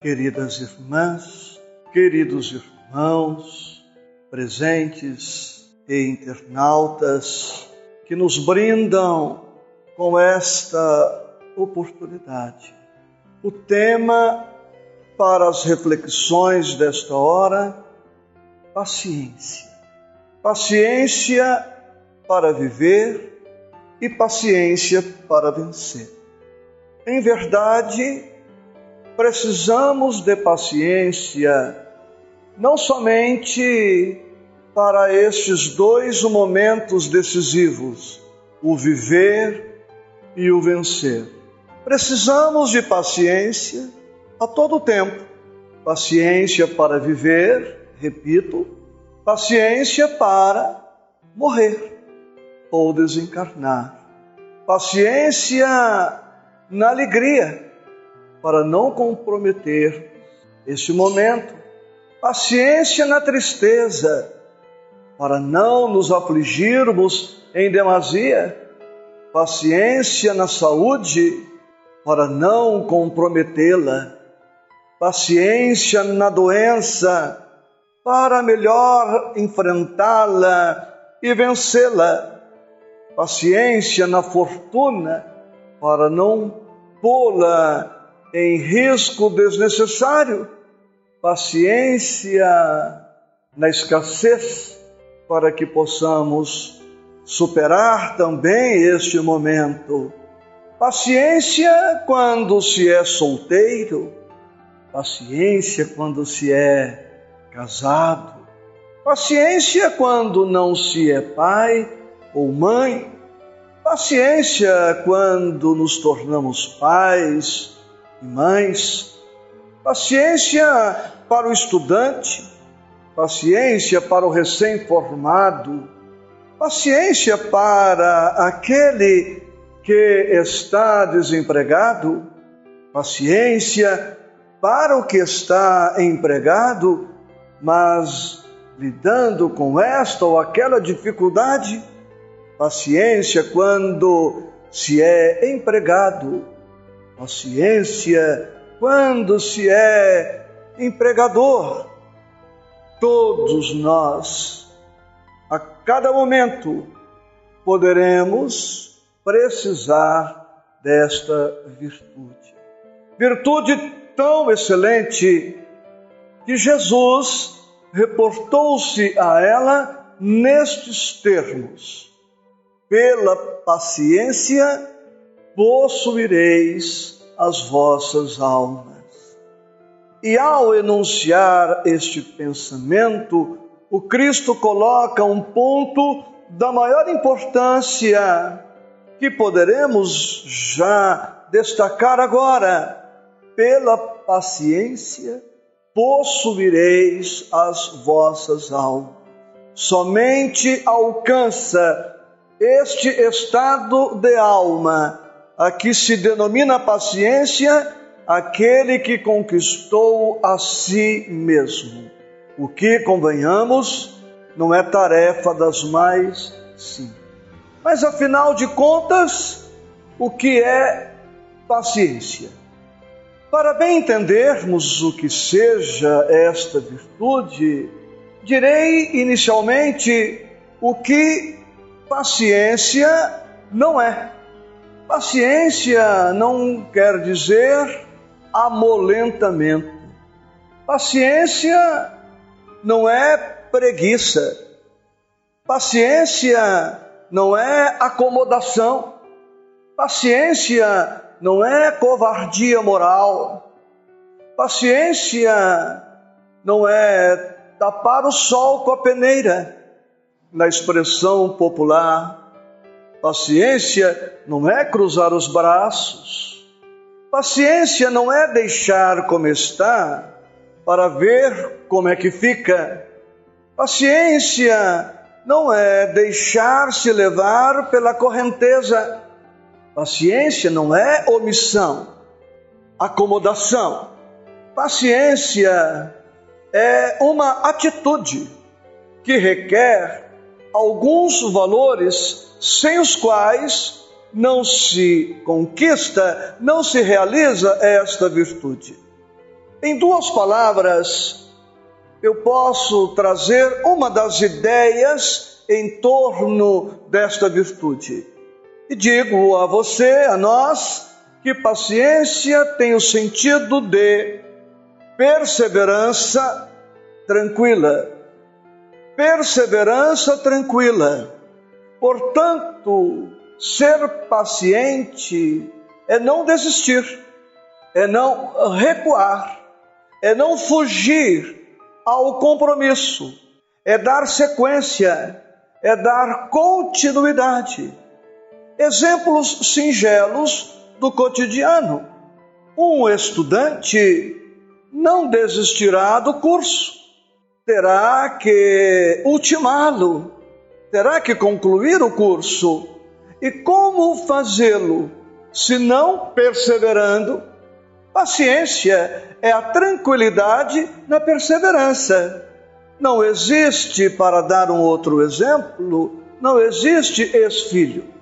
Queridas irmãs, queridos irmãos, presentes e internautas que nos brindam com esta oportunidade. O tema para as reflexões desta hora: paciência. Paciência para viver e paciência para vencer. Em verdade, precisamos de paciência, não somente para estes dois momentos decisivos, o viver e o vencer. Precisamos de paciência a todo tempo. Paciência para viver, repito, paciência para morrer ou desencarnar. Paciência na alegria para não comprometer este momento. Paciência na tristeza, para não nos afligirmos em demasia. Paciência na saúde, para não comprometê-la. Paciência na doença, para melhor enfrentá-la e vencê-la. Paciência na fortuna, para não pô-la em risco desnecessário, paciência na escassez, para que possamos superar também este momento. Paciência quando se é solteiro, paciência quando se é casado, paciência quando não se é pai ou mãe, paciência quando nos tornamos pais mães, paciência para o estudante, paciência para o recém-formado, paciência para aquele que está desempregado, paciência para o que está empregado, mas lidando com esta ou aquela dificuldade, paciência quando se é empregado paciência quando se é empregador. Todos nós, a cada momento, poderemos precisar desta virtude. Virtude tão excelente que Jesus reportou-se a ela nestes termos: pela paciência possuireis as vossas almas. E ao enunciar este pensamento, o Cristo coloca um ponto da maior importância que poderemos já destacar agora. Pela paciência possuireis as vossas almas. Somente alcança este estado de alma a que se denomina paciência aquele que conquistou a si mesmo. O que, convenhamos, não é tarefa das mais simples. Mas afinal de contas, o que é paciência? Para bem entendermos o que seja esta virtude, direi inicialmente o que paciência não é. Paciência não quer dizer amolentamento. Paciência não é preguiça. Paciência não é acomodação. Paciência não é covardia moral. Paciência não é tapar o sol com a peneira, na expressão popular Paciência não é cruzar os braços. Paciência não é deixar como está para ver como é que fica. Paciência não é deixar-se levar pela correnteza. Paciência não é omissão, acomodação. Paciência é uma atitude que requer alguns valores sem os quais não se conquista, não se realiza esta virtude. Em duas palavras, eu posso trazer uma das ideias em torno desta virtude. E digo a você, a nós, que paciência tem o sentido de perseverança tranquila. Perseverança tranquila. Portanto, ser paciente é não desistir, é não recuar, é não fugir ao compromisso, é dar sequência, é dar continuidade. Exemplos singelos do cotidiano. Um estudante não desistirá do curso, terá que ultimá-lo, terá que concluir o curso. E como fazê-lo? Se não perseverando, paciência é a tranquilidade na perseverança. Não existe, para dar um outro exemplo, não existe ex-filho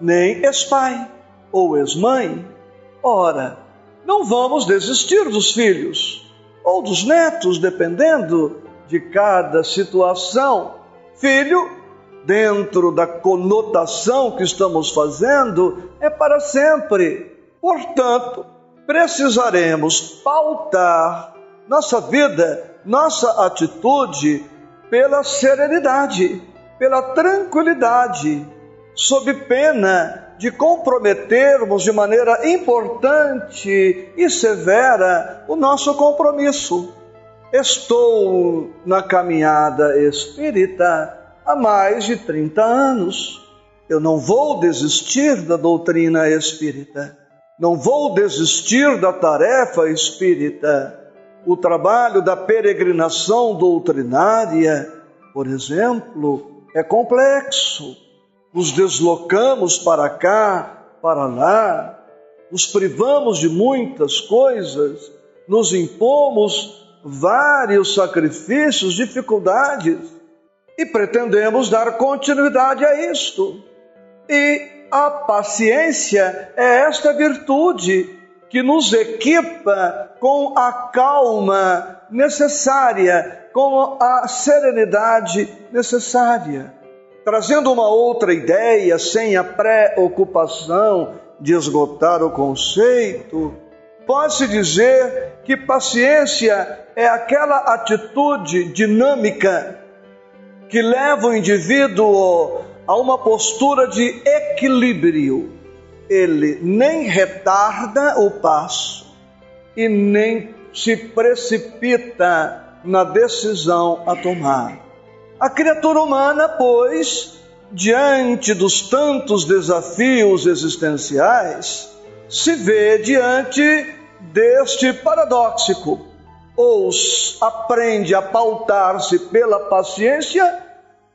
nem ex-pai ou ex-mãe. Ora, não vamos desistir dos filhos ou dos netos, dependendo de cada situação. Filho, dentro da conotação que estamos fazendo, é para sempre. Portanto, precisaremos pautar nossa vida, nossa atitude pela serenidade, pela tranquilidade, sob pena de comprometermos de maneira importante e severa o nosso compromisso. Estou na caminhada espírita há mais de 30 anos. Eu não vou desistir da doutrina espírita, não vou desistir da tarefa espírita. O trabalho da peregrinação doutrinária, por exemplo, é complexo nos deslocamos para cá, para lá, nos privamos de muitas coisas, nos impomos vários sacrifícios, dificuldades e pretendemos dar continuidade a isto. E a paciência é esta virtude que nos equipa com a calma necessária, com a serenidade necessária trazendo uma outra ideia, sem a preocupação de esgotar o conceito, pode-se dizer que paciência é aquela atitude dinâmica que leva o indivíduo a uma postura de equilíbrio. Ele nem retarda o passo e nem se precipita na decisão a tomar. A criatura humana, pois, diante dos tantos desafios existenciais, se vê diante deste paradóxico. Ou aprende a pautar-se pela paciência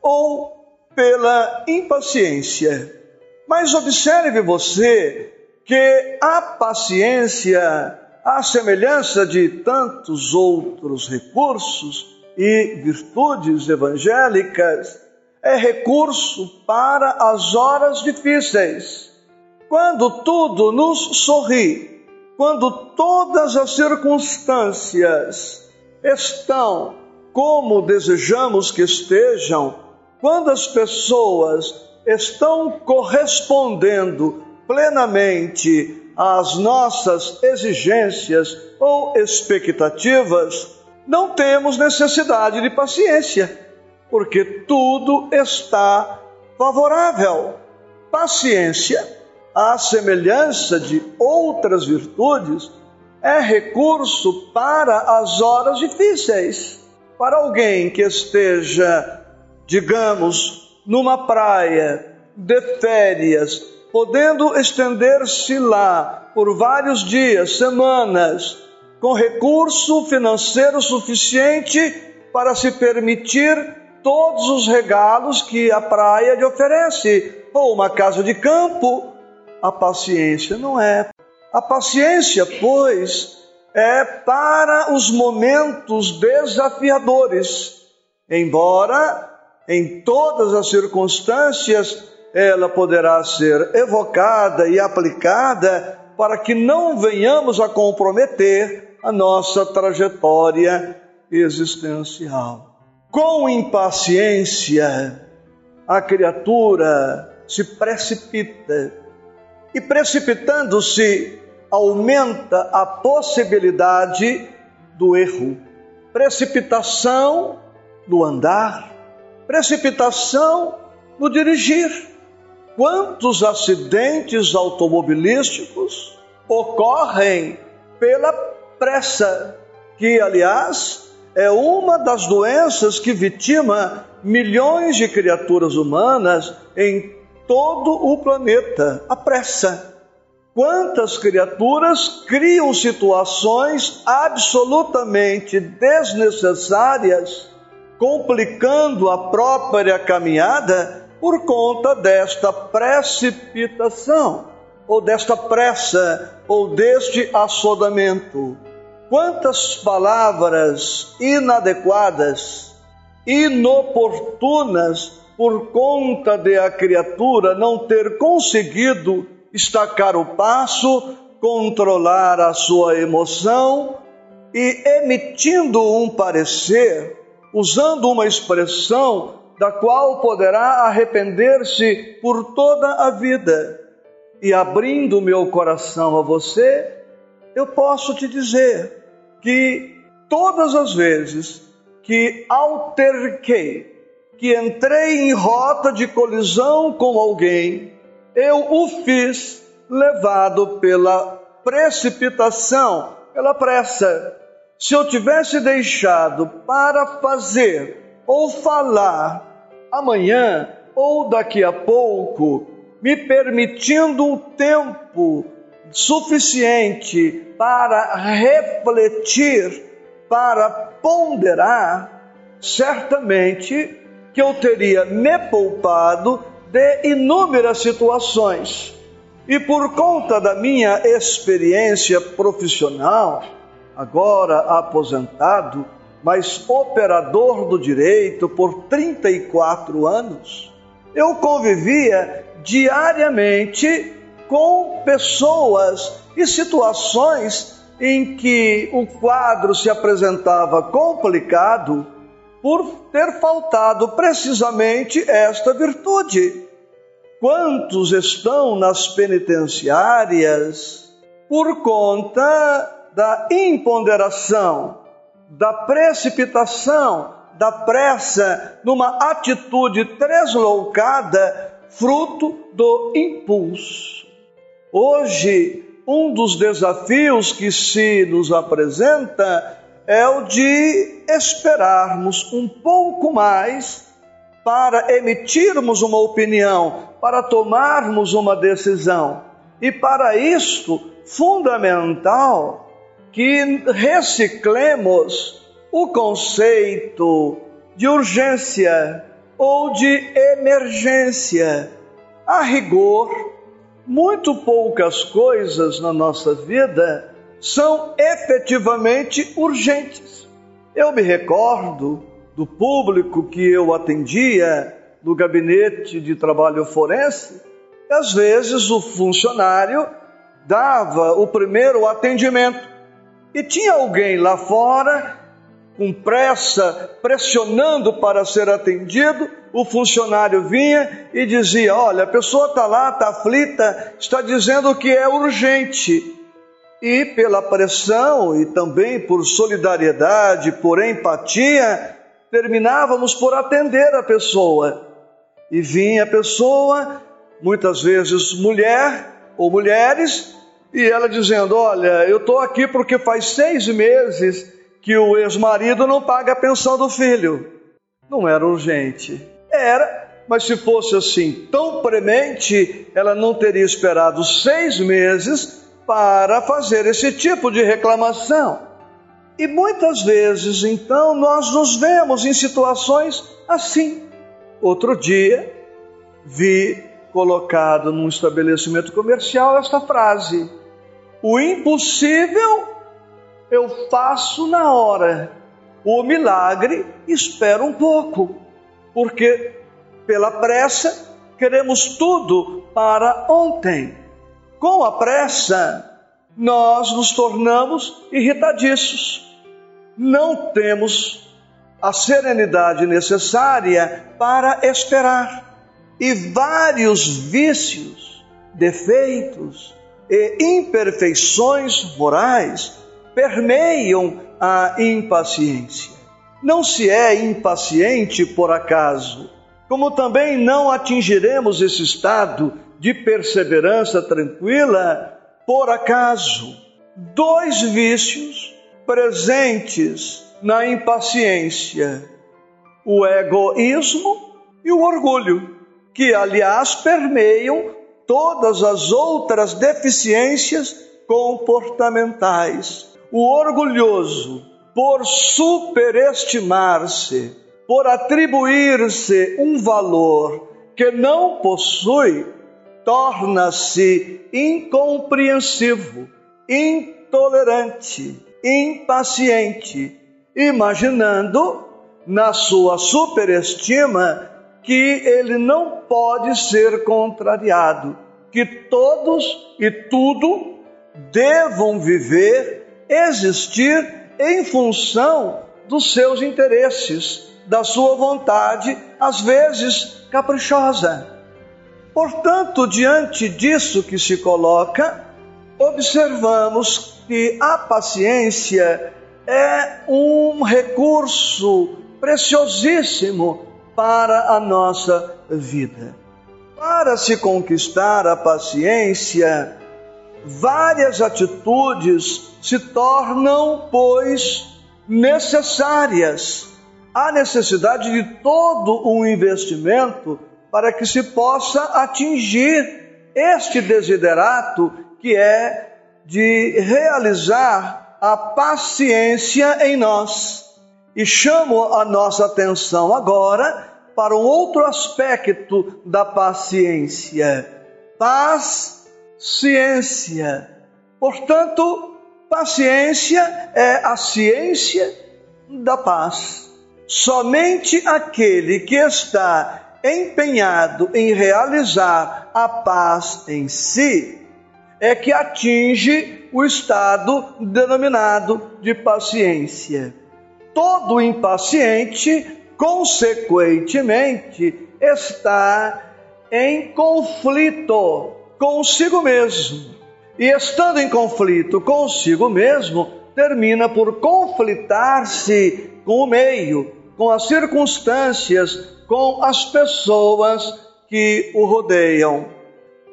ou pela impaciência. Mas observe você que a paciência, à semelhança de tantos outros recursos, e virtudes evangélicas é recurso para as horas difíceis. Quando tudo nos sorri, quando todas as circunstâncias estão como desejamos que estejam, quando as pessoas estão correspondendo plenamente às nossas exigências ou expectativas, não temos necessidade de paciência, porque tudo está favorável. Paciência, à semelhança de outras virtudes, é recurso para as horas difíceis. Para alguém que esteja, digamos, numa praia de férias, podendo estender-se lá por vários dias, semanas, com recurso financeiro suficiente para se permitir todos os regalos que a praia lhe oferece, ou uma casa de campo. A paciência não é. A paciência, pois, é para os momentos desafiadores, embora em todas as circunstâncias ela poderá ser evocada e aplicada para que não venhamos a comprometer a nossa trajetória existencial. Com impaciência, a criatura se precipita e, precipitando-se, aumenta a possibilidade do erro. Precipitação no andar, precipitação no dirigir. Quantos acidentes automobilísticos ocorrem pela pressa, que, aliás, é uma das doenças que vitima milhões de criaturas humanas em todo o planeta a pressa. Quantas criaturas criam situações absolutamente desnecessárias, complicando a própria caminhada por conta desta precipitação, ou desta pressa, ou deste assodamento. Quantas palavras inadequadas, inoportunas, por conta de a criatura não ter conseguido estacar o passo, controlar a sua emoção e emitindo um parecer, usando uma expressão da qual poderá arrepender-se por toda a vida. E abrindo meu coração a você, eu posso te dizer que todas as vezes que alterquei, que entrei em rota de colisão com alguém, eu o fiz levado pela precipitação, pela pressa. Se eu tivesse deixado para fazer ou falar amanhã ou daqui a pouco, me permitindo um tempo suficiente para refletir, para ponderar, certamente que eu teria me poupado de inúmeras situações. E por conta da minha experiência profissional, agora aposentado, mas operador do direito por 34 anos, eu convivia diariamente com pessoas e situações em que o quadro se apresentava complicado por ter faltado precisamente esta virtude. Quantos estão nas penitenciárias por conta da imponderação, da precipitação, da pressa, numa atitude tresloucada, fruto do impulso. Hoje, um dos desafios que se nos apresenta é o de esperarmos um pouco mais para emitirmos uma opinião, para tomarmos uma decisão. E para isto, fundamental que reciclemos o conceito de urgência ou de emergência. A rigor, muito poucas coisas na nossa vida são efetivamente urgentes. Eu me recordo do público que eu atendia no gabinete de trabalho forense, às vezes o funcionário dava o primeiro atendimento e tinha alguém lá fora com pressa, pressionando para ser atendido, o funcionário vinha e dizia: Olha, a pessoa está lá, está aflita, está dizendo que é urgente e pela pressão e também por solidariedade, por empatia, terminávamos por atender a pessoa. E vinha a pessoa, muitas vezes mulher ou mulheres, e ela dizendo: Olha, eu estou aqui porque faz seis meses que o ex-marido não paga a pensão do filho. Não era urgente. Era, mas se fosse assim tão premente, ela não teria esperado seis meses para fazer esse tipo de reclamação. E muitas vezes, então, nós nos vemos em situações assim. Outro dia, vi colocado num estabelecimento comercial esta frase: O impossível eu faço na hora, o milagre espero um pouco, porque pela pressa queremos tudo para ontem. Com a pressa, nós nos tornamos irritadiços. Não temos a serenidade necessária para esperar. E vários vícios, defeitos e imperfeições morais permeiam a impaciência. Não se é impaciente por acaso, como também não atingiremos esse estado de perseverança tranquila por acaso. Dois vícios presentes na impaciência: o egoísmo e o orgulho, que aliás permeiam todas as outras deficiências comportamentais. O orgulhoso, por superestimar-se, por atribuir-se um valor que não possui, torna-se incompreensivo, intolerante, impaciente, imaginando na sua superestima que ele não pode ser contrariado, que todos e tudo devam viver, existir em função dos seus interesses, da sua vontade, às vezes caprichosa. Portanto, diante disso que se coloca, observamos que a paciência é um recurso preciosíssimo para a nossa vida. Para se conquistar a paciência, várias atitudes se tornam, pois, necessárias. Há necessidade de todo um investimento para que se possa atingir este desiderato que é de realizar a paciência em nós. E chamo a nossa atenção agora para um outro aspecto da paciência. Paz, ciência. Portanto, paciência é a ciência da paz. Somente aquele que está empenhado em realizar a paz em si é que atinge o estado denominado de paciência. Todo impaciente, consequentemente, está em conflito consigo mesmo. E estando em conflito consigo mesmo, termina por conflitar-se com o meio, com as circunstâncias, com as pessoas que o rodeiam.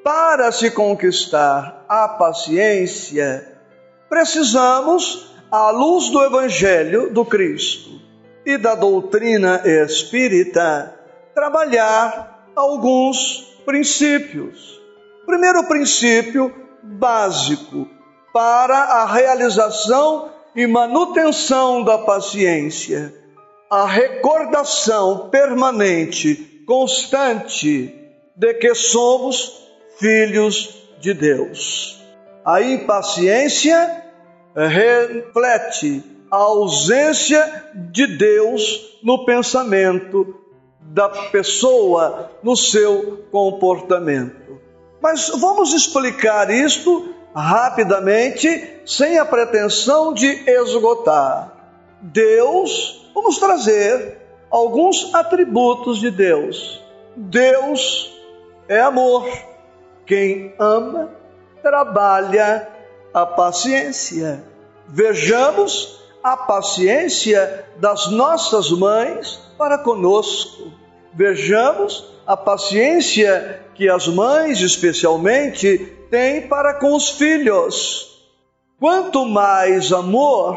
Para se conquistar a paciência, precisamos à luz do Evangelho do Cristo e da doutrina espírita, trabalhar alguns princípios. Primeiro princípio básico para a realização e manutenção da paciência, a recordação permanente, constante, de que somos filhos de Deus. A impaciência reflete a ausência de Deus no pensamento da pessoa, no seu comportamento. Mas vamos explicar isto rapidamente, sem a pretensão de esgotar. Deus, vamos trazer alguns atributos de Deus. Deus é amor. Quem ama, trabalha a paciência. Vejamos a paciência das nossas mães para conosco. Vejamos a paciência que as mães, especialmente, têm para com os filhos. Quanto mais amor,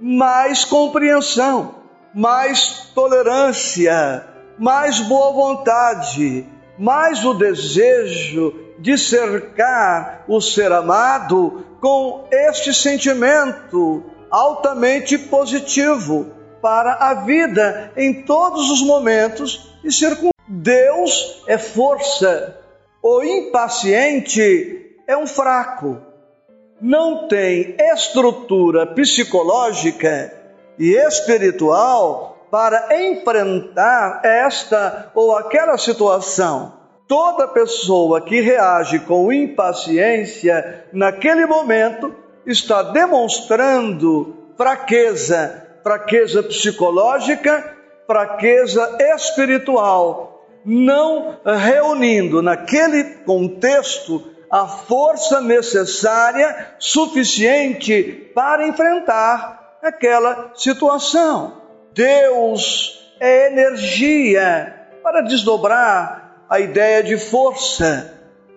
mais compreensão, mais tolerância, mais boa vontade, mais o desejo de cercar o ser amado com este sentimento altamente positivo para a vida em todos os momentos e circunstâncias. Deus é força. O impaciente é um fraco. Não tem estrutura psicológica e espiritual para enfrentar esta ou aquela situação. Toda pessoa que reage com impaciência naquele momento está demonstrando fraqueza, fraqueza psicológica, fraqueza espiritual, não reunindo naquele contexto a força necessária, suficiente para enfrentar aquela situação. Deus é energia para desdobrar a ideia de força.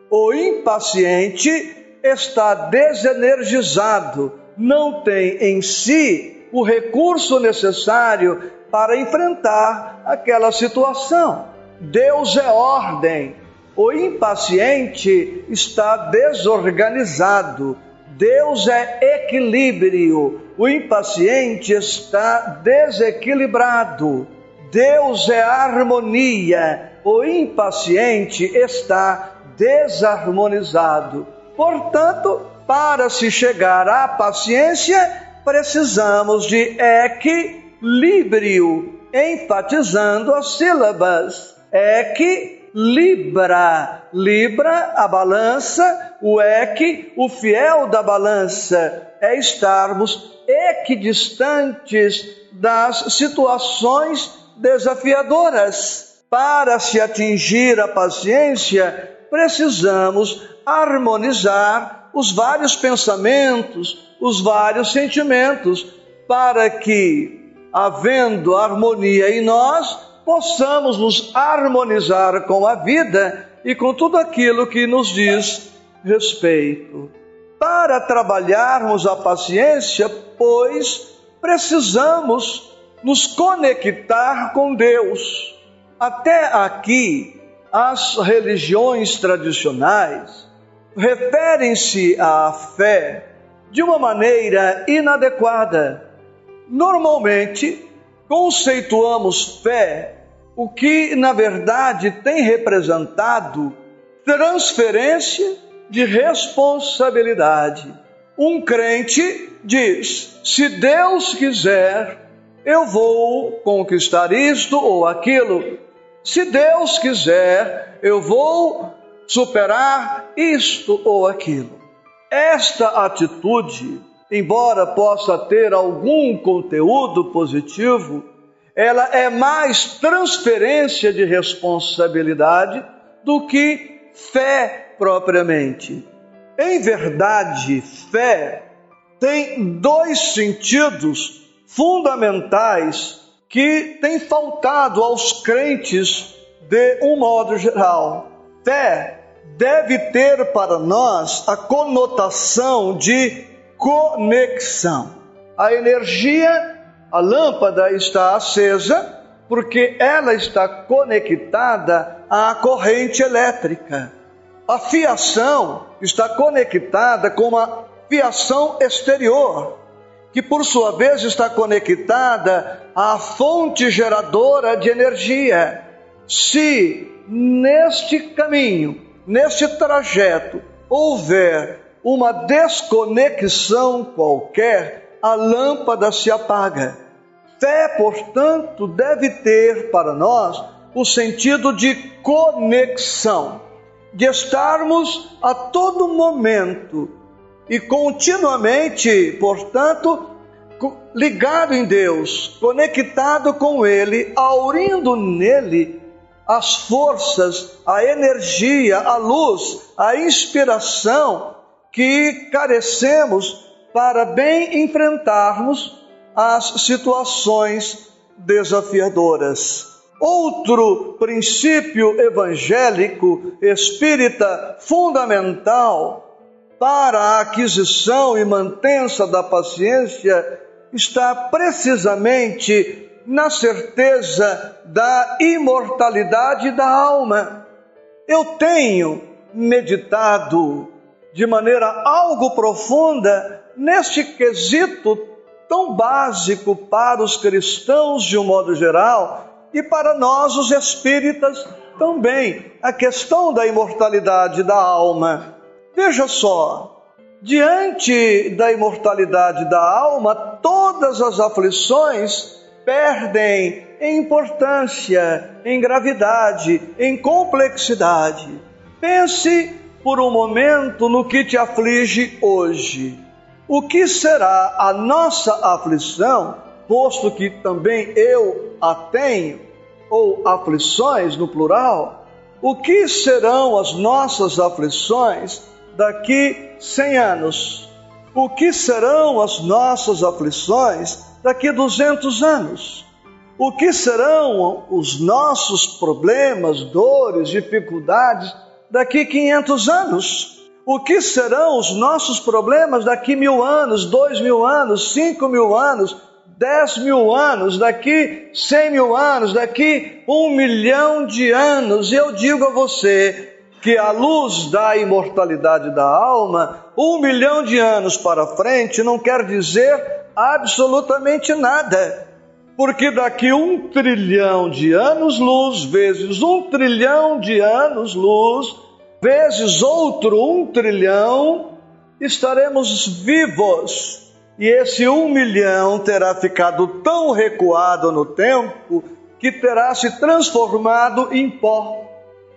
O impaciente está desenergizado, não tem em si o recurso necessário para enfrentar aquela situação. Deus é ordem, o impaciente está desorganizado. Deus é equilíbrio, o impaciente está desequilibrado. Deus é harmonia, o impaciente está desarmonizado. Portanto, para se chegar à paciência, precisamos de equilíbrio, enfatizando as sílabas. Equilíbrio Libra, Libra, a balança, o eque, o fiel da balança, é estarmos equidistantes das situações desafiadoras. Para se atingir a paciência, precisamos harmonizar os vários pensamentos, os vários sentimentos, para que, havendo harmonia em nós, possamos nos harmonizar com a vida e com tudo aquilo que nos diz respeito. Para trabalharmos a paciência, pois, precisamos nos conectar com Deus. Até aqui, as religiões tradicionais referem-se à fé de uma maneira inadequada. Normalmente, conceituamos fé o que na verdade tem representado transferência de responsabilidade. Um crente diz: se Deus quiser, eu vou conquistar isto ou aquilo. Se Deus quiser, eu vou superar isto ou aquilo. Esta atitude embora possa ter algum conteúdo positivo, ela é mais transferência de responsabilidade do que fé propriamente. Em verdade, fé tem dois sentidos fundamentais que têm faltado aos crentes de um modo geral. Fé deve ter para nós a conotação de conexão. A energia, a lâmpada está acesa porque ela está conectada à corrente elétrica. A fiação está conectada com uma fiação exterior, que por sua vez está conectada à fonte geradora de energia. Se neste caminho, neste trajeto, houver uma desconexão qualquer, a lâmpada se apaga. Fé, portanto, deve ter para nós o sentido de conexão, de estarmos a todo momento e continuamente, portanto, ligado em Deus, conectado com Ele, aurindo nele as forças, a energia, a luz, a inspiração que carecemos para bem enfrentarmos as situações desafiadoras. Outro princípio evangélico espírita fundamental para a aquisição e mantença da paciência está precisamente na certeza da imortalidade da alma. Eu tenho meditado de maneira algo profunda neste quesito tão básico para os cristãos de um modo geral e para nós os espíritas também, a questão da imortalidade da alma. Veja só, diante da imortalidade da alma, todas as aflições perdem em importância, em gravidade, em complexidade. Pense por um momento no que te aflige hoje. O que será a nossa aflição, posto que também eu a tenho, ou aflições no plural? O que serão as nossas aflições daqui 100 anos? O que serão as nossas aflições daqui 200 anos? O que serão os nossos problemas, dores, dificuldades daqui 500 anos? O que serão os nossos problemas daqui mil anos, dois mil anos, cinco mil anos, dez mil anos, daqui cem mil anos, daqui um milhão de anos? Eu digo a você que a luz da imortalidade da alma, um milhão de anos para frente, não quer dizer absolutamente nada. Porque daqui um trilhão de anos-luz, vezes um trilhão de anos-luz, vezes outro um trilhão, estaremos vivos. E esse um milhão terá ficado tão recuado no tempo que terá se transformado em pó.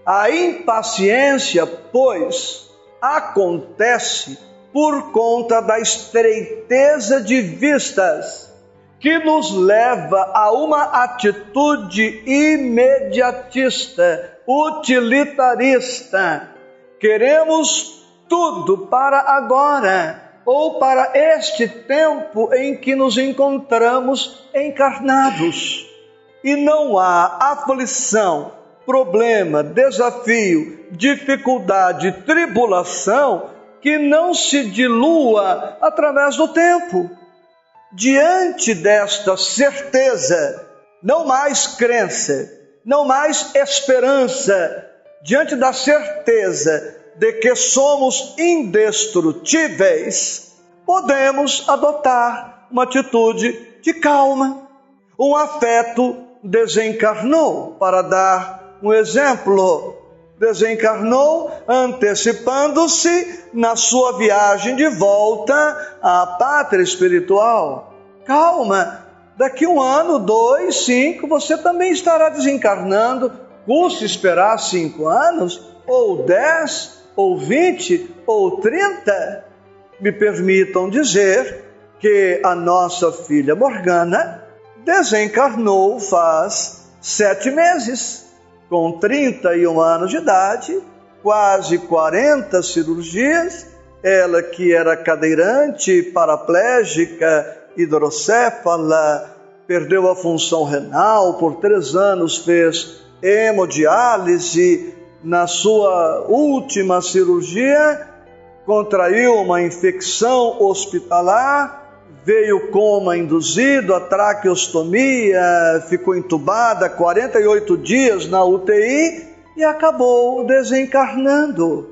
A impaciência, pois, acontece por conta da estreiteza de vistas que nos leva a uma atitude imediatista, utilitarista, Queremos tudo para agora ou para este tempo em que nos encontramos encarnados. E não há aflição, problema, desafio, dificuldade, tribulação que não se dilua através do tempo. Diante desta certeza, não mais crença, não mais esperança, diante da certeza de que somos indestrutíveis, podemos adotar uma atitude de calma. Um afeto desencarnou, para dar um exemplo, desencarnou antecipando-se na sua viagem de volta à pátria espiritual. Calma, daqui um ano, dois, cinco, você também estará desencarnando custa esperar cinco anos, ou dez, ou vinte, ou trinta? Me permitam dizer que a nossa filha Morgana desencarnou faz sete meses, com 31 anos de idade, quase 40 cirurgias, ela que era cadeirante, paraplégica, hidrocéfala, perdeu a função renal, por três anos fez hemodiálise, na sua última cirurgia, contraiu uma infecção hospitalar, veio coma induzido, a traqueostomia, ficou entubada 48 dias na UTI e acabou desencarnando.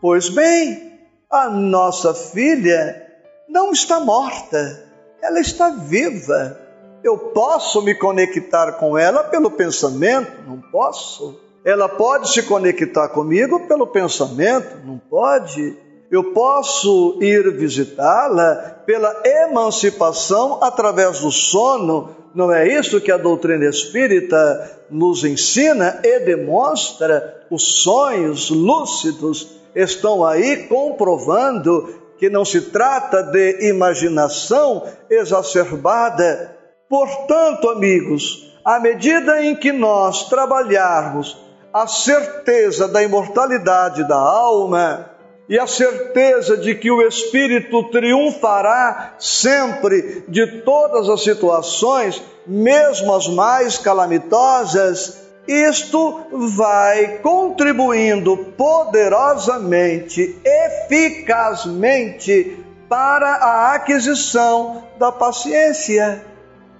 Pois bem, a nossa filha não está morta, ela está viva eu posso me conectar com ela pelo pensamento? Não posso. Ela pode se conectar comigo pelo pensamento? Não pode. Eu posso ir visitá-la pela emancipação através do sono. Não é isso que a doutrina espírita nos ensina e demonstra? Os sonhos lúcidos estão aí comprovando que não se trata de imaginação exacerbada, Portanto, amigos, à medida em que nós trabalharmos a certeza da imortalidade da alma e a certeza de que o Espírito triunfará sempre de todas as situações, mesmo as mais calamitosas, isto vai contribuindo poderosamente, eficazmente para a aquisição da paciência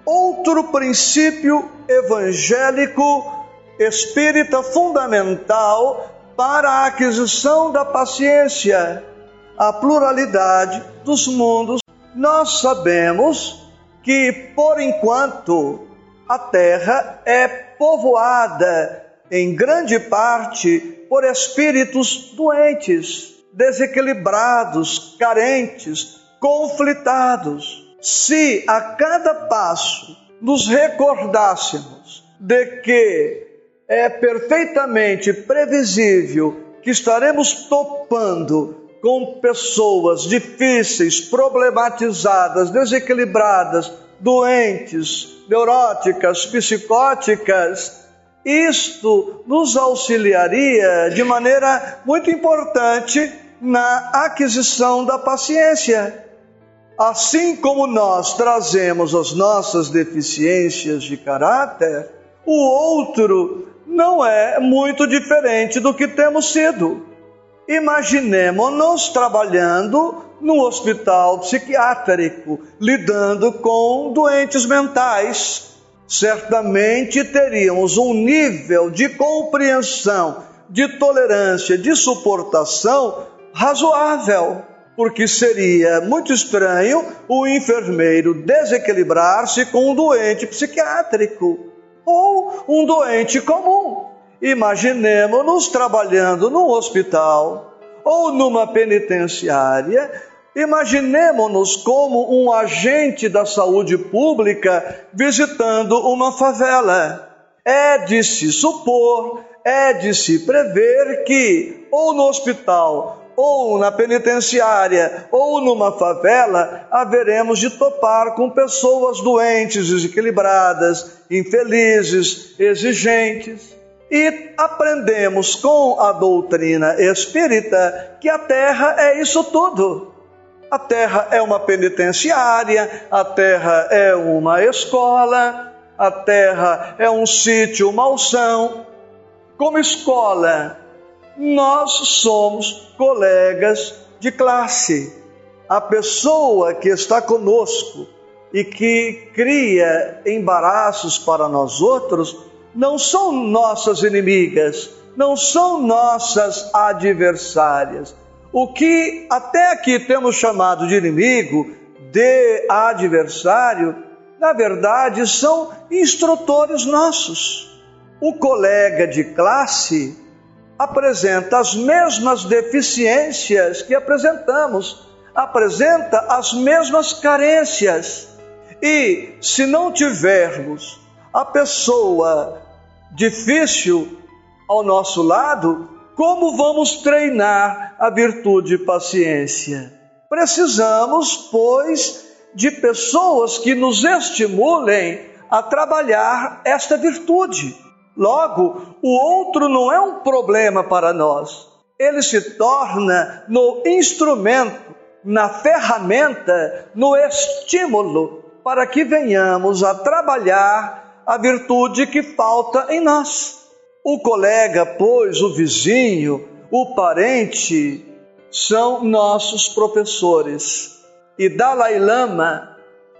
outro princípio evangélico espírita fundamental para a aquisição da paciência, a pluralidade dos mundos. Nós sabemos que, por enquanto, a Terra é povoada em grande parte por espíritos doentes, desequilibrados, carentes, conflitados se a cada passo nos recordássemos de que é perfeitamente previsível que estaremos topando com pessoas difíceis, problematizadas, desequilibradas, doentes, neuróticas, psicóticas, isto nos auxiliaria de maneira muito importante na aquisição da paciência. Assim como nós trazemos as nossas deficiências de caráter, o outro não é muito diferente do que temos sido. Imaginemos-nos trabalhando no hospital psiquiátrico, lidando com doentes mentais. Certamente teríamos um nível de compreensão, de tolerância, de suportação razoável, porque seria muito estranho o enfermeiro desequilibrar-se com um doente psiquiátrico ou um doente comum. Imaginemos-nos trabalhando num hospital ou numa penitenciária. Imaginemos-nos como um agente da saúde pública visitando uma favela. É de se supor, é de se prever que, ou no hospital, ou na penitenciária, ou numa favela, haveremos de topar com pessoas doentes, desequilibradas, infelizes, exigentes. E aprendemos com a doutrina espírita que a terra é isso tudo. A terra é uma penitenciária, a terra é uma escola, a terra é um sítio malsão. Como escola, nós somos colegas de classe. A pessoa que está conosco e que cria embaraços para nós outros não são nossas inimigas, não são nossas adversárias. O que até aqui temos chamado de inimigo, de adversário, na verdade são instrutores nossos. O colega de classe apresenta as mesmas deficiências que apresentamos, apresenta as mesmas carências. E se não tivermos a pessoa difícil ao nosso lado, como vamos treinar a virtude paciência? Precisamos, pois, de pessoas que nos estimulem a trabalhar esta virtude. Logo, o outro não é um problema para nós, ele se torna no instrumento, na ferramenta, no estímulo para que venhamos a trabalhar a virtude que falta em nós. O colega, pois, o vizinho, o parente, são nossos professores. E Dalai Lama,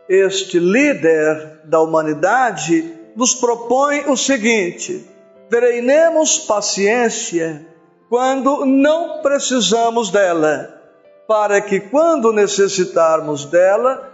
este líder da humanidade, nos propõe o seguinte: treinemos paciência quando não precisamos dela, para que quando necessitarmos dela,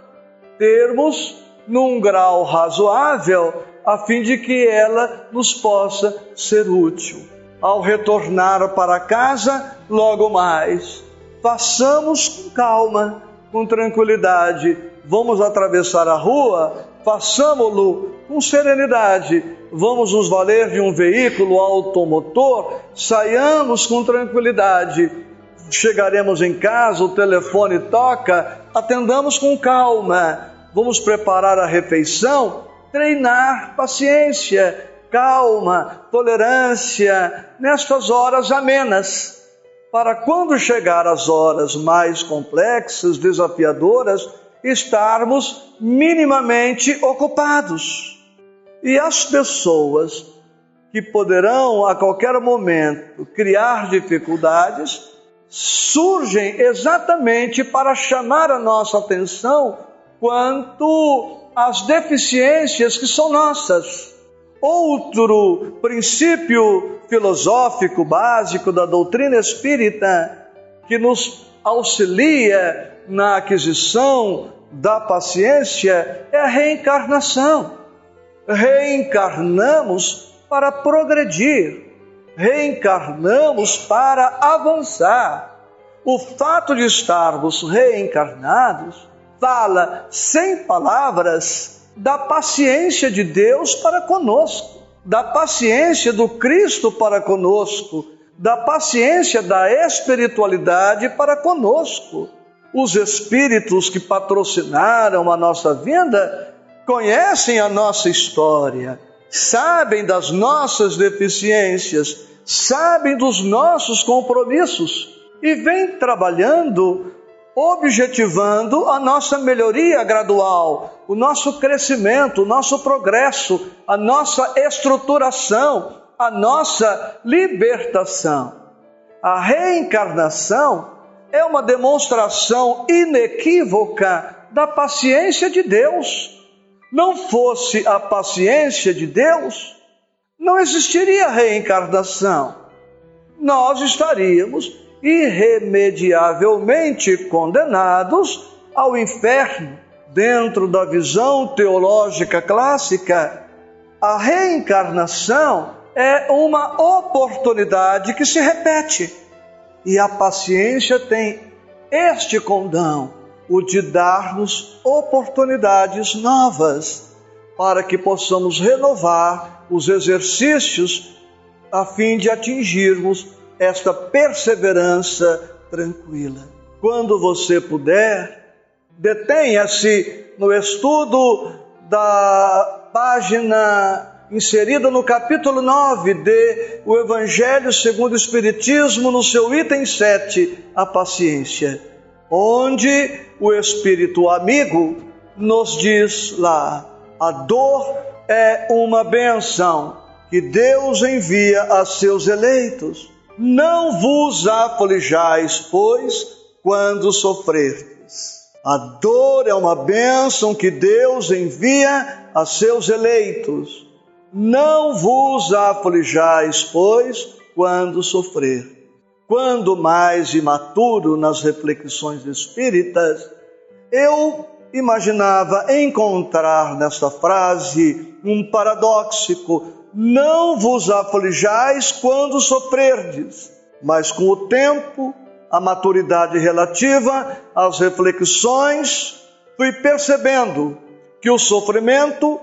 termos num grau razoável a fim de que ela nos possa ser útil. Ao retornar para casa, logo mais, façamos com calma, com tranquilidade. Vamos atravessar a rua, façamo-lo com serenidade. Vamos nos valer de um veículo automotor, saiamos com tranquilidade. Chegaremos em casa, o telefone toca, atendamos com calma. Vamos preparar a refeição, treinar paciência, calma, tolerância nestas horas amenas, para quando chegar as horas mais complexas, desafiadoras, estarmos minimamente ocupados. E as pessoas que poderão a qualquer momento criar dificuldades surgem exatamente para chamar a nossa atenção quanto as deficiências que são nossas. Outro princípio filosófico básico da doutrina espírita que nos auxilia na aquisição da paciência é a reencarnação. Reencarnamos para progredir, reencarnamos para avançar. O fato de estarmos reencarnados fala sem palavras da paciência de Deus para conosco, da paciência do Cristo para conosco, da paciência da espiritualidade para conosco. Os espíritos que patrocinaram a nossa vinda conhecem a nossa história, sabem das nossas deficiências, sabem dos nossos compromissos e vêm trabalhando, objetivando a nossa melhoria gradual, o nosso crescimento, o nosso progresso, a nossa estruturação, a nossa libertação. A reencarnação é uma demonstração inequívoca da paciência de Deus. Não fosse a paciência de Deus, não existiria reencarnação. Nós estaríamos irremediavelmente condenados ao inferno. Dentro da visão teológica clássica, a reencarnação é uma oportunidade que se repete. E a paciência tem este condão, o de dar-nos oportunidades novas, para que possamos renovar os exercícios a fim de atingirmos esta perseverança tranquila. Quando você puder, detenha-se no estudo da página inserida no capítulo 9 de O Evangelho segundo o Espiritismo, no seu item 7, a paciência, onde o Espírito amigo nos diz lá: a dor é uma benção que Deus envia a seus eleitos. Não vos aflijais, pois, quando sofrerdes. A dor é uma bênção que Deus envia a seus eleitos. Não vos aflijais, pois, quando sofrer. Quando mais imaturo nas reflexões espíritas, eu imaginava encontrar nesta frase um paradoxo: não vos aflijais quando sofrerdes, mas com o tempo, a maturidade relativa às reflexões, fui percebendo que o sofrimento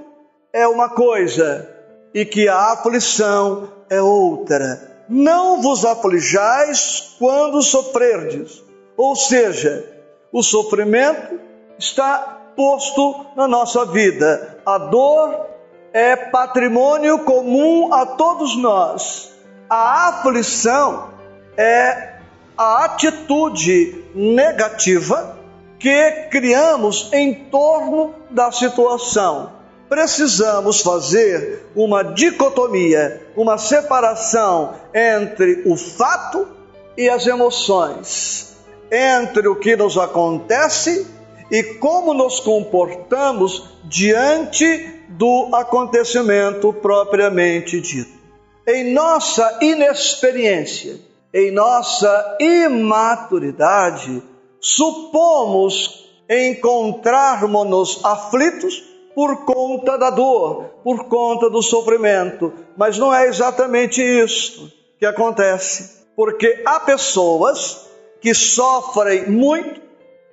é uma coisa e que a aflição é outra. Não vos aflijais quando sofrerdes. Ou seja, o sofrimento está posto na nossa vida. A dor é patrimônio comum a todos nós. A aflição é a atitude negativa que criamos em torno da situação precisamos fazer uma dicotomia, uma separação entre o fato e as emoções, entre o que nos acontece e como nos comportamos diante do acontecimento propriamente dito. Em nossa inexperiência, em nossa imaturidade, supomos encontrarmos-nos aflitos por conta da dor, por conta do sofrimento. Mas não é exatamente isso que acontece, porque há pessoas que sofrem muito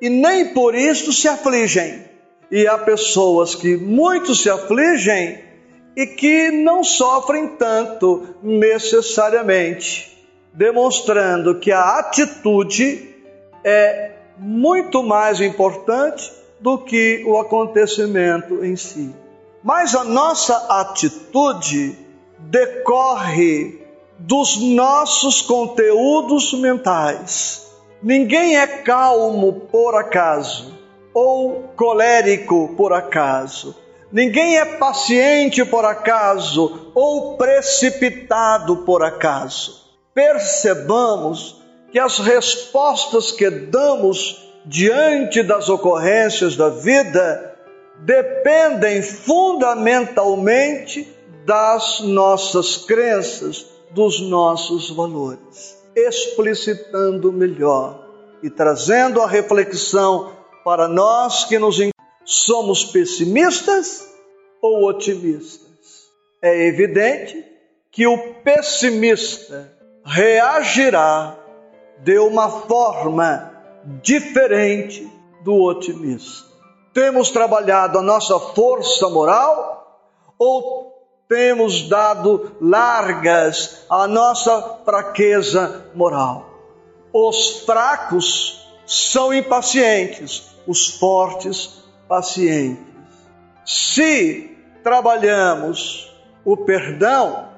e nem por isso se afligem. E há pessoas que muito se afligem e que não sofrem tanto necessariamente, demonstrando que a atitude é muito mais importante do que o acontecimento em si. Mas a nossa atitude decorre dos nossos conteúdos mentais. Ninguém é calmo por acaso ou colérico por acaso. Ninguém é paciente por acaso ou precipitado por acaso. Percebamos que as respostas que damos diante das ocorrências da vida dependem fundamentalmente das nossas crenças, dos nossos valores. Explicitando melhor e trazendo a reflexão para nós que nos somos pessimistas ou otimistas. É evidente que o pessimista reagirá de uma forma diferente do otimista. Temos trabalhado a nossa força moral ou temos dado largas à nossa fraqueza moral? Os fracos são impacientes, os fortes, pacientes. Se trabalhamos o perdão,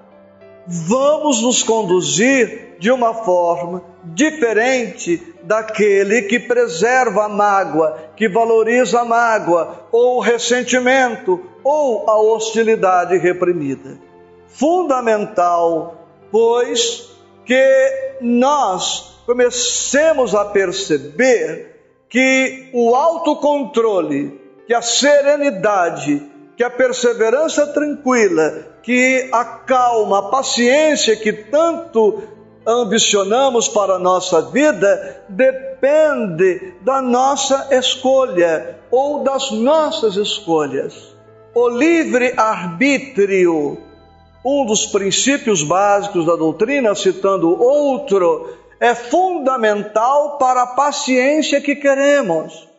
vamos nos conduzir de uma forma diferente daquele que preserva a mágoa, que valoriza a mágoa, ou o ressentimento, ou a hostilidade reprimida. Fundamental, pois, que nós comecemos a perceber que o autocontrole, que a serenidade, que a perseverança tranquila, que a calma, a paciência que tanto ambicionamos para a nossa vida depende da nossa escolha ou das nossas escolhas. O livre-arbítrio, um dos princípios básicos da doutrina, citando outro, é fundamental para a paciência que queremos.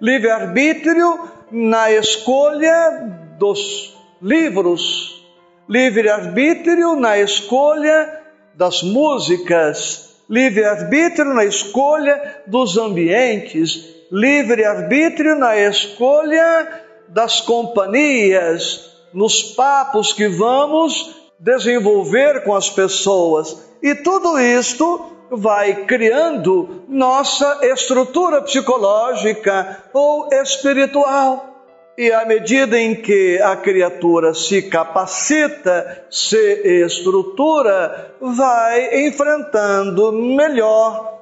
Livre-arbítrio na escolha dos livros, livre-arbítrio na escolha das músicas, livre-arbítrio na escolha dos ambientes, livre-arbítrio na escolha das companhias, nos papos que vamos desenvolver com as pessoas. E tudo isto vai criando nossa estrutura psicológica ou espiritual. E à medida em que a criatura se capacita, se estrutura, vai enfrentando melhor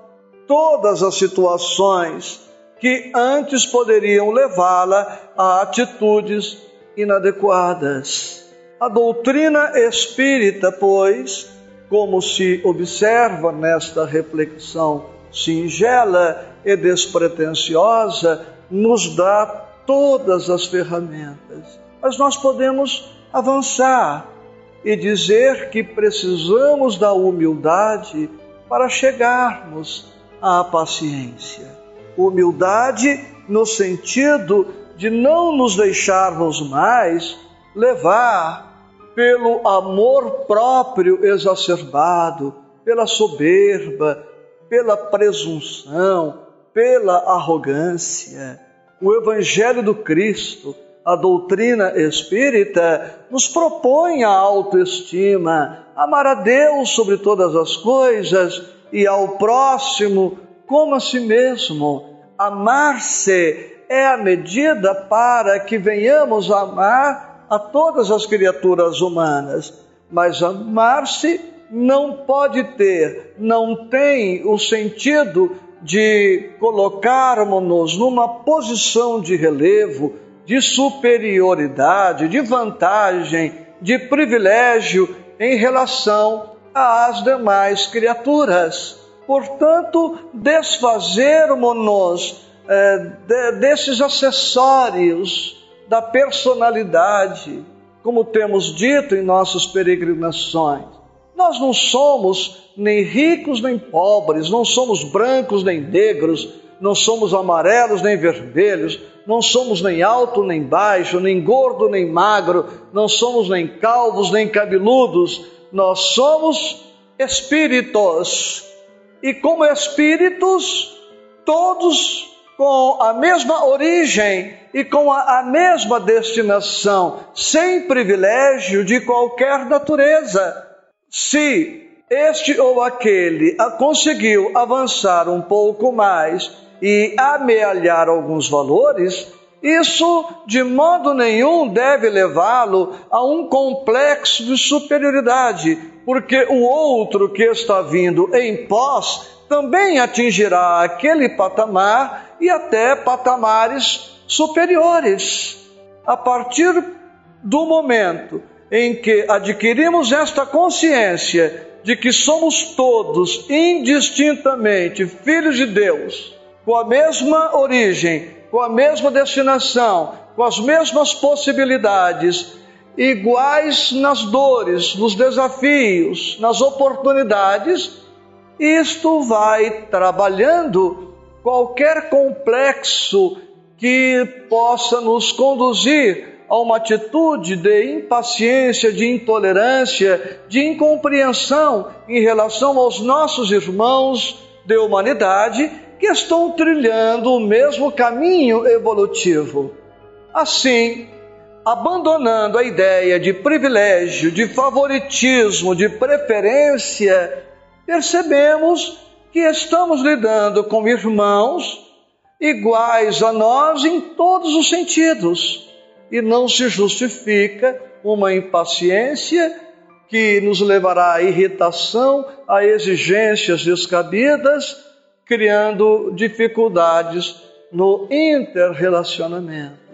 todas as situações que antes poderiam levá-la a atitudes inadequadas. A doutrina espírita, pois, como se observa nesta reflexão singela e despretensiosa, nos dá todas as ferramentas, mas nós podemos avançar e dizer que precisamos da humildade para chegarmos à paciência. Humildade no sentido de não nos deixarmos mais levar pelo amor próprio exacerbado, pela soberba, pela presunção, pela arrogância o Evangelho do Cristo, a doutrina espírita, nos propõe a autoestima, amar a Deus sobre todas as coisas e ao próximo como a si mesmo. Amar-se é a medida para que venhamos a amar a todas as criaturas humanas, mas amar-se não pode ter, não tem o sentido de colocarmos-nos numa posição de relevo, de superioridade, de vantagem, de privilégio em relação às demais criaturas. Portanto, desfazermos-nos é, de, desses acessórios da personalidade, como temos dito em nossas peregrinações. Nós não somos nem ricos nem pobres, não somos brancos nem negros, não somos amarelos nem vermelhos, não somos nem alto nem baixo, nem gordo nem magro, não somos nem calvos nem cabeludos, nós somos espíritos. E como espíritos, todos com a mesma origem e com a, a mesma destinação, sem privilégio de qualquer natureza. Se este ou aquele conseguiu avançar um pouco mais e amealhar alguns valores, isso de modo nenhum deve levá-lo a um complexo de superioridade, porque o outro que está vindo em pós também atingirá aquele patamar e até patamares superiores. A partir do momento em que adquirimos esta consciência de que somos todos indistintamente filhos de Deus, com a mesma origem, com a mesma destinação, com as mesmas possibilidades, iguais nas dores, nos desafios, nas oportunidades, isto vai trabalhando qualquer complexo que possa nos conduzir a uma atitude de impaciência, de intolerância, de incompreensão em relação aos nossos irmãos de humanidade que estão trilhando o mesmo caminho evolutivo. Assim, abandonando a ideia de privilégio, de favoritismo, de preferência, percebemos que estamos lidando com irmãos iguais a nós em todos os sentidos e não se justifica uma impaciência que nos levará à irritação, a exigências descabidas, criando dificuldades no interrelacionamento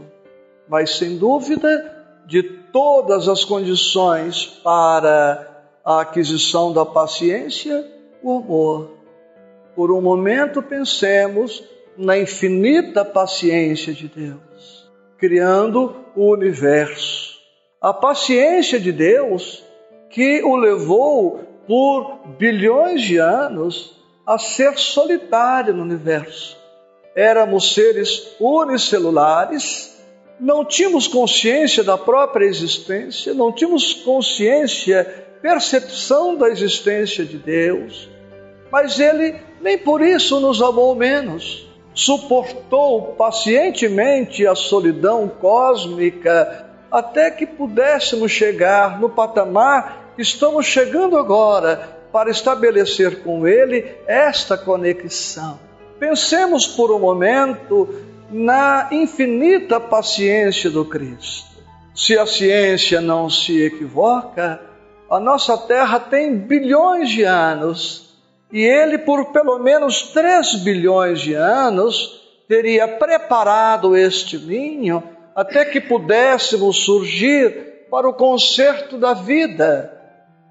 mas sem dúvida, de todas as condições para a aquisição da paciência, o amor. Por um momento pensemos na infinita paciência de Deus, criando o universo. A paciência de Deus que o levou por bilhões de anos a ser solitário no universo. Éramos seres unicelulares não tínhamos consciência da própria existência, não tínhamos consciência, percepção da existência de Deus, mas Ele nem por isso nos amou menos. Suportou pacientemente a solidão cósmica até que pudéssemos chegar no patamar que estamos chegando agora para estabelecer com Ele esta conexão. Pensemos por um momento na infinita paciência do Cristo. Se a ciência não se equivoca, a nossa Terra tem bilhões de anos e ele, por pelo menos 3 bilhões de anos, teria preparado este ninho até que pudéssemos surgir para o conserto da vida.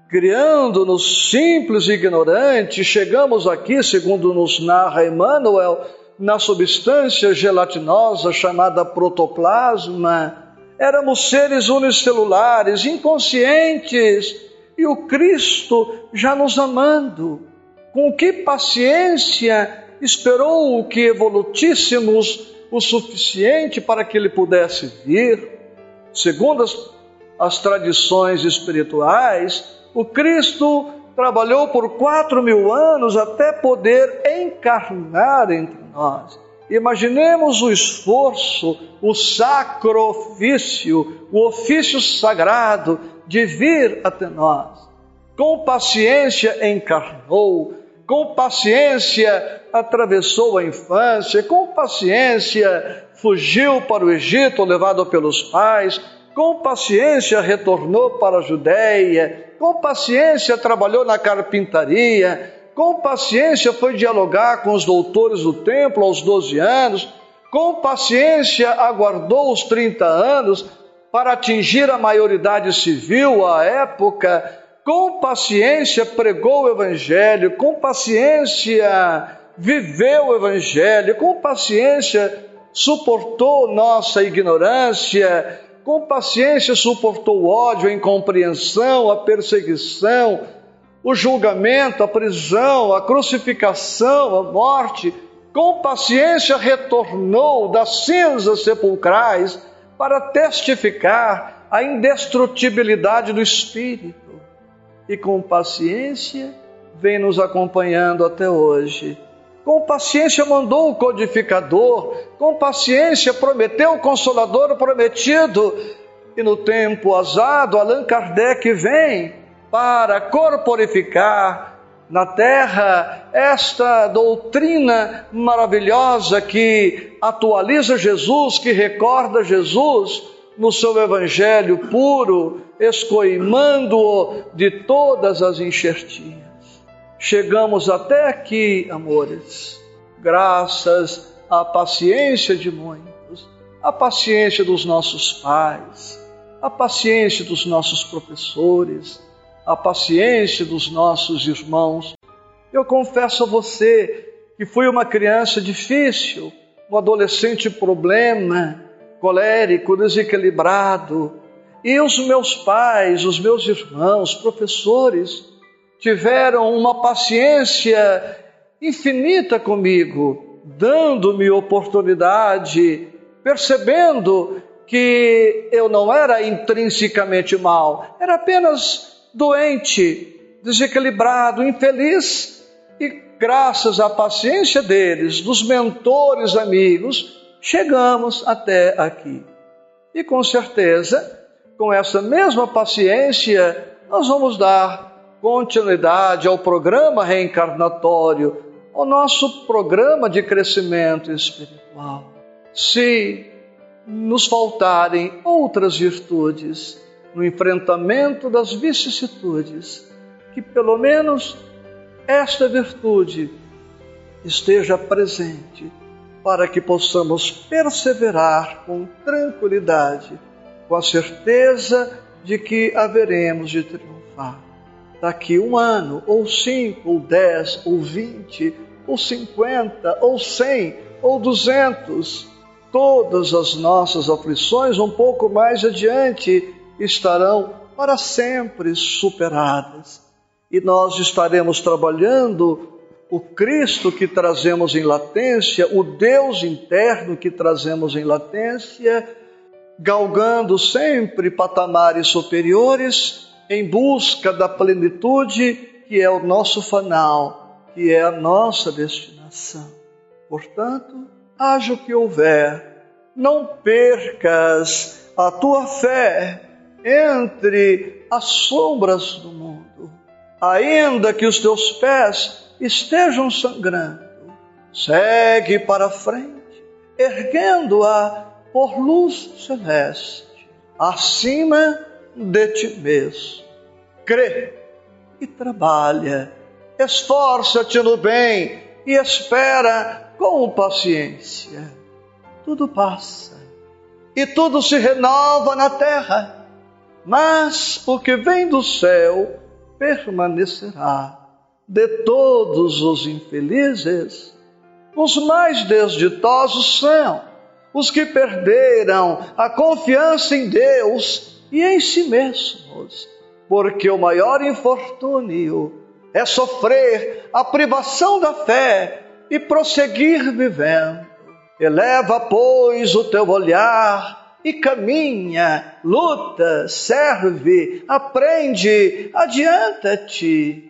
Criando-nos simples e ignorantes, chegamos aqui, segundo nos narra Emmanuel, na substância gelatinosa chamada protoplasma, éramos seres unicelulares, inconscientes, e o Cristo já nos amando. Com que paciência esperou que evolutíssemos o suficiente para que ele pudesse vir? Segundo as, as tradições espirituais, o Cristo trabalhou por quatro mil anos até poder encarnar entre nós. Imaginemos o esforço, o sacrifício, o ofício sagrado de vir até nós. Com paciência encarnou, com paciência atravessou a infância, com paciência fugiu para o Egito, levado pelos pais, com paciência retornou para a Judéia, com paciência trabalhou na carpintaria, com paciência foi dialogar com os doutores do templo aos 12 anos, com paciência aguardou os 30 anos para atingir a maioridade civil à época, com paciência pregou o Evangelho, com paciência viveu o Evangelho, com paciência suportou nossa ignorância, com paciência suportou o ódio, a incompreensão, a perseguição, o julgamento, a prisão, a crucificação, a morte, com paciência retornou das cinzas sepulcrais para testificar a indestrutibilidade do Espírito. E com paciência vem nos acompanhando até hoje. Com paciência mandou o codificador, com paciência prometeu o consolador prometido, e no tempo azado Allan Kardec vem para corporificar na terra esta doutrina maravilhosa que atualiza Jesus, que recorda Jesus no seu evangelho puro, escoimando-o de todas as enxertinhas. Chegamos até aqui, amores, graças à paciência de muitos, à paciência dos nossos pais, à paciência dos nossos professores, a paciência dos nossos irmãos. Eu confesso a você que fui uma criança difícil, um adolescente problema, colérico, desequilibrado. E os meus pais, os meus irmãos, professores, tiveram uma paciência infinita comigo, dando-me oportunidade percebendo que eu não era intrinsecamente mal, era apenas doente, desequilibrado, infeliz, e graças à paciência deles, dos mentores amigos, chegamos até aqui. E com certeza, com essa mesma paciência, nós vamos dar continuidade ao programa reencarnatório, ao nosso programa de crescimento espiritual. Se nos faltarem outras virtudes no enfrentamento das vicissitudes, que pelo menos esta virtude esteja presente para que possamos perseverar com tranquilidade, com a certeza de que haveremos de triunfar. Daqui um ano, ou cinco, ou dez, ou vinte, ou cinquenta, ou cem, ou duzentos, todas as nossas aflições um pouco mais adiante estarão para sempre superadas. E nós estaremos trabalhando o Cristo que trazemos em latência, o Deus interno que trazemos em latência, galgando sempre patamares superiores em busca da plenitude que é o nosso fanal, que é a nossa destinação. Portanto, haja o que houver, não percas a tua fé entre as sombras do mundo, ainda que os teus pés estejam sangrando, segue para frente, erguendo-a por luz celeste, acima de ti mesmo. Crê e trabalha, esforça-te no bem e espera com paciência. Tudo passa e tudo se renova na terra, mas o que vem do céu permanecerá de todos os infelizes, os mais desditosos são os que perderam a confiança em Deus e em si mesmos, porque o maior infortúnio é sofrer a privação da fé e prosseguir vivendo. Eleva, pois, o teu olhar e caminha, luta, serve, aprende, adianta-te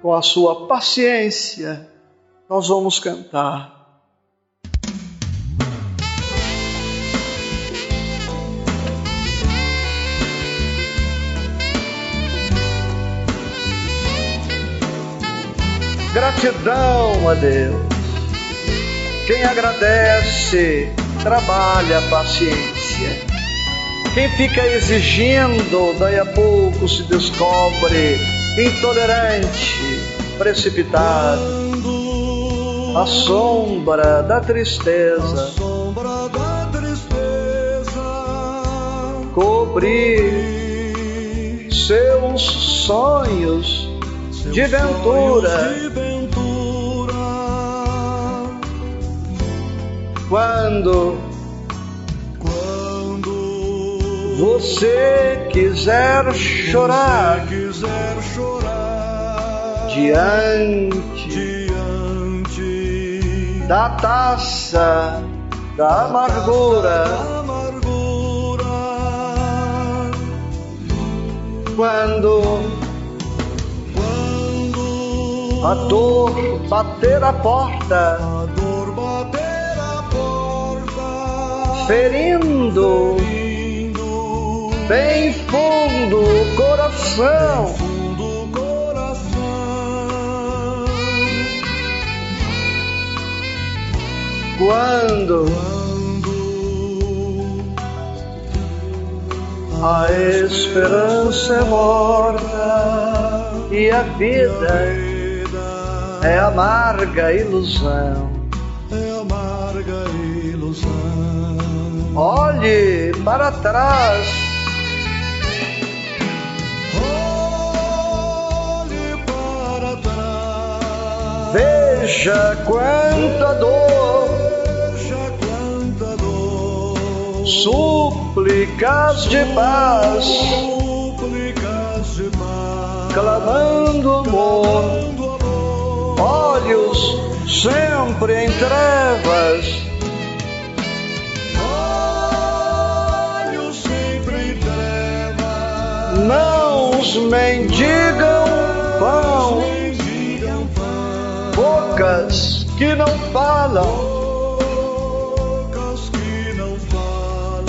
com a sua paciência, nós vamos cantar. Gratidão a Deus. Quem agradece, trabalha a paciência. Quem fica exigindo, daí a pouco se descobre intolerante, precipitado, a sombra da tristeza, cobrir seus sonhos de ventura. Quando você quiser chorar, quiser chorar diante, diante. Da taça da amargura, da amargura. Quando, quando a dor bater a porta, a dor bater a porta, ferindo bem fundo o coração. Quando, a esperança é morta e a vida é amarga ilusão. É amarga ilusão olhe para trás. Olhe para trás. Veja quanta dor, súplicas de paz, Súplicas de paz. clamando amor, amor. olhos sempre em trevas. Olhos sempre em trevas. Mãos mendigam pão, Mendigam pão. bocas que não falam,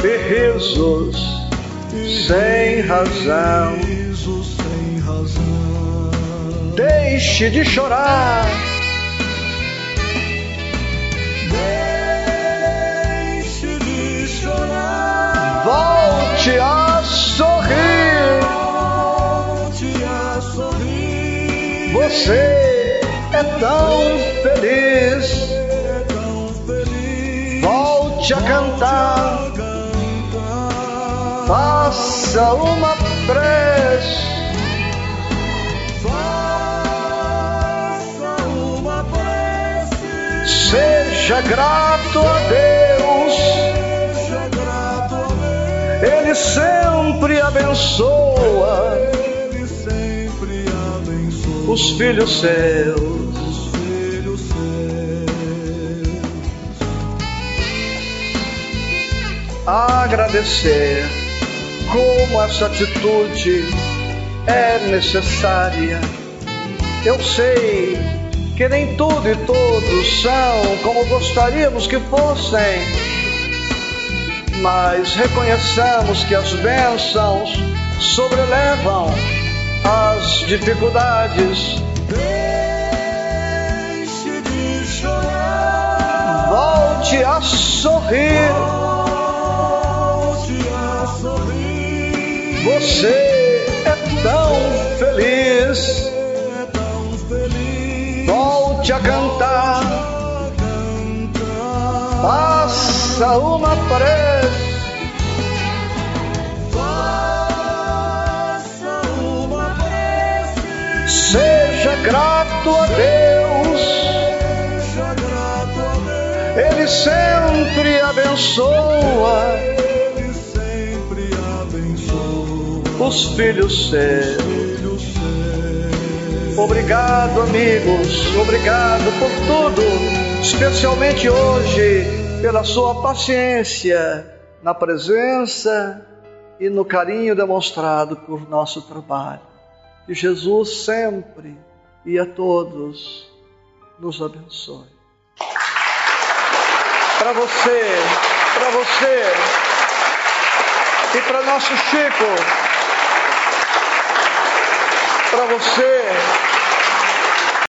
risos sem razão. Riso sem razão. Deixe de chorar, Deixe de chorar. volte a sorrir. Volte a sorrir. Você é tão feliz. É tão feliz. Volte A cantar. Faça uma prece. Faça uma prece. Seja grato a Deus, Seja grato a Deus. Ele sempre abençoa Ele sempre abençoa os filhos seus. os filhos seus. Agradecer como essa atitude é necessária. Eu sei que nem tudo e todos são como gostaríamos que fossem, mas reconheçamos que as bênçãos sobrelevam as dificuldades. Deixe de chorar. Volte a sorrir, você é tão feliz. É tão feliz. Volte a cantar, A cantar. faça uma prece. Faça uma prece. Seja grato a Deus, Seja grato a Deus. Ele sempre abençoa os filhos seus. Obrigado, amigos, obrigado por tudo, especialmente hoje, pela sua paciência na presença e no carinho demonstrado por nosso trabalho. Que Jesus sempre e a todos nos abençoe. Para você, para você e para nosso Chico, para você